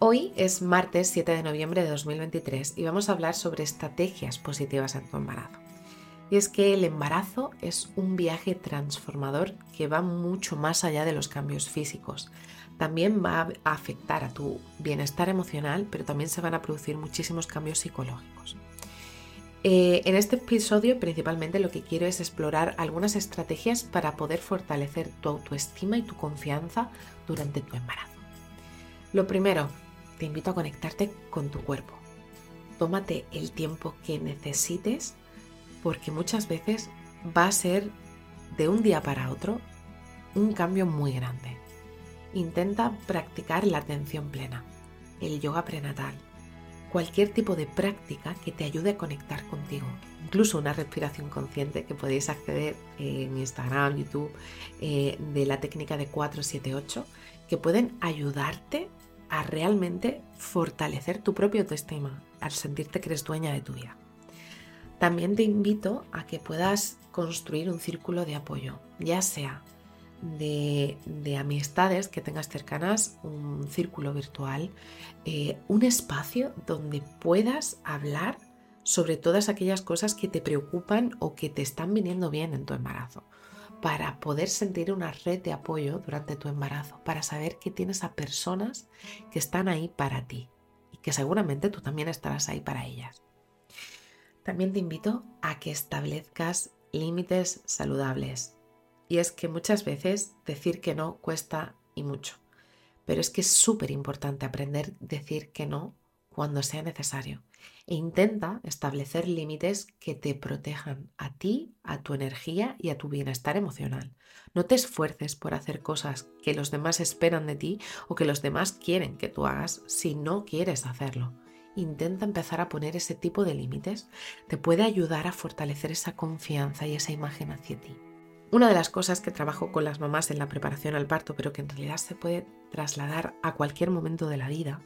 Hoy es martes 7 de noviembre de 2023 y vamos a hablar sobre estrategias positivas en tu embarazo. Y es que el embarazo es un viaje transformador que va mucho más allá de los cambios físicos. También va a afectar a tu bienestar emocional, pero también se van a producir muchísimos cambios psicológicos. Eh, en este episodio principalmente lo que quiero es explorar algunas estrategias para poder fortalecer tu autoestima y tu confianza durante tu embarazo. Lo primero, te invito a conectarte con tu cuerpo. Tómate el tiempo que necesites porque muchas veces va a ser de un día para otro un cambio muy grande. Intenta practicar la atención plena, el yoga prenatal, cualquier tipo de práctica que te ayude a conectar contigo, incluso una respiración consciente que podéis acceder en Instagram, YouTube, eh, de la técnica de 478, que pueden ayudarte a realmente fortalecer tu propio autoestima, al sentirte que eres dueña de tu vida. También te invito a que puedas construir un círculo de apoyo, ya sea de, amistades que tengas cercanas, un círculo virtual, eh, un espacio donde puedas hablar sobre todas aquellas cosas que te preocupan o que te están viniendo bien en tu embarazo para poder sentir una red de apoyo durante tu embarazo, para saber que tienes a personas que están ahí para ti y que seguramente tú también estarás ahí para ellas. También te invito a que establezcas límites saludables. Y es que muchas veces decir que no cuesta y mucho, pero es que es súper importante aprender a decir que no cuando sea necesario e intenta establecer límites que te protejan a ti, a tu energía y a tu bienestar emocional. No te esfuerces por hacer cosas que los demás esperan de ti o que los demás quieren que tú hagas si no quieres hacerlo. Intenta empezar a poner ese tipo de límites. Te puede ayudar a fortalecer esa confianza y esa imagen hacia ti. Una de las cosas que trabajo con las mamás en la preparación al parto, pero que en realidad se puede trasladar a cualquier momento de la vida,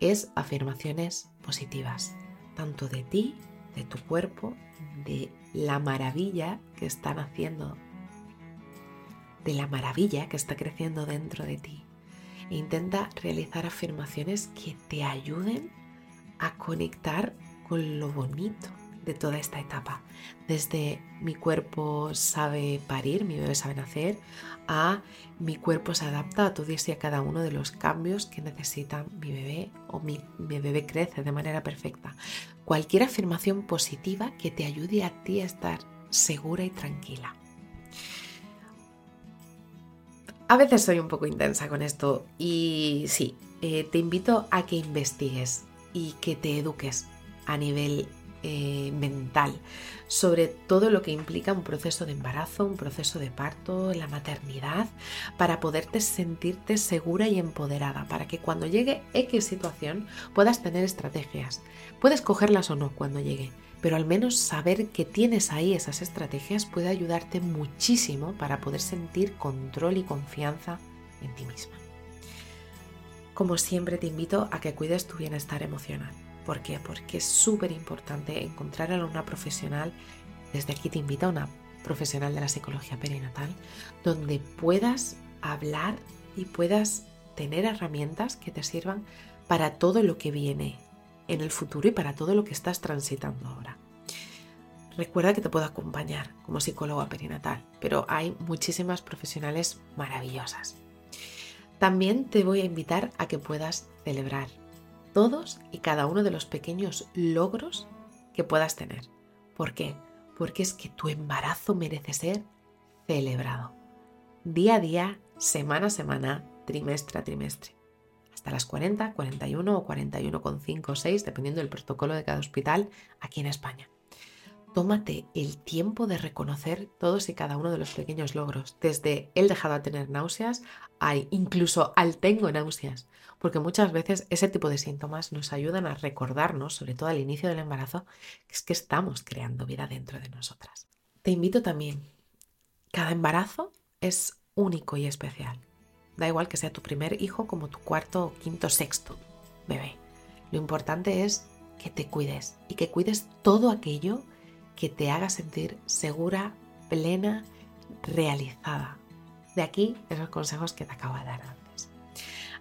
es afirmaciones positivas tanto de ti, de tu cuerpo, de la maravilla que están haciendo, de la maravilla que está creciendo dentro de ti. E intenta realizar afirmaciones que te ayuden a conectar con lo bonito de toda esta etapa. Desde mi cuerpo sabe parir, mi bebé sabe nacer, a mi cuerpo se adapta a todos y a cada uno de los cambios que necesita mi bebé o mi, mi bebé crece de manera perfecta. Cualquier afirmación positiva que te ayude a ti a estar segura y tranquila. A veces soy un poco intensa con esto y sí, eh, te invito a que investigues y que te eduques a nivel eh, mental sobre todo lo que implica un proceso de embarazo, un proceso de parto, la maternidad, para poderte sentirte segura y empoderada, para que cuando llegue X situación puedas tener estrategias. Puedes cogerlas o no cuando llegue, pero al menos saber que tienes ahí esas estrategias puede ayudarte muchísimo para poder sentir control y confianza en ti misma. Como siempre te invito a que cuides tu bienestar emocional ¿Por qué? Porque es súper importante encontrar a una profesional, desde aquí te invito a una profesional de la psicología perinatal, donde puedas hablar y puedas tener herramientas que te sirvan para todo lo que viene en el futuro y para todo lo que estás transitando ahora. Recuerda que te puedo acompañar como psicóloga perinatal, pero hay muchísimas profesionales maravillosas. También te voy a invitar a que puedas celebrar todos y cada uno de los pequeños logros que puedas tener. ¿Por qué? Porque es que tu embarazo merece ser celebrado. Día a día, semana a semana, trimestre a trimestre. Hasta las 40, 41 o 41,5 o 6, dependiendo del protocolo de cada hospital aquí en España. Tómate el tiempo de reconocer todos y cada uno de los pequeños logros, desde el dejado de tener náuseas a incluso al tengo náuseas, porque muchas veces ese tipo de síntomas nos ayudan a recordarnos, sobre todo al inicio del embarazo, que es que estamos creando vida dentro de nosotras. Te invito también, cada embarazo es único y especial. Da igual que sea tu primer hijo como tu cuarto, quinto, sexto bebé. Lo importante es que te cuides y que cuides todo aquello que te haga sentir segura, plena, realizada. De aquí esos consejos que te acabo de dar antes.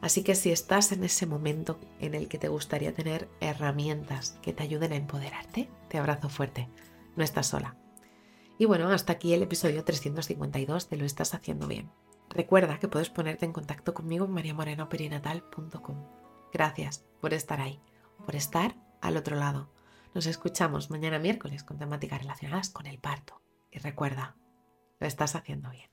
Así que si estás en ese momento en el que te gustaría tener herramientas que te ayuden a empoderarte, te abrazo fuerte. No estás sola. Y bueno, hasta aquí el episodio 352 de Lo estás haciendo bien. Recuerda que puedes ponerte en contacto conmigo en mariamorenoperinatal.com. Gracias por estar ahí, por estar al otro lado. Nos escuchamos mañana miércoles con temáticas relacionadas con el parto. Y recuerda, lo estás haciendo bien.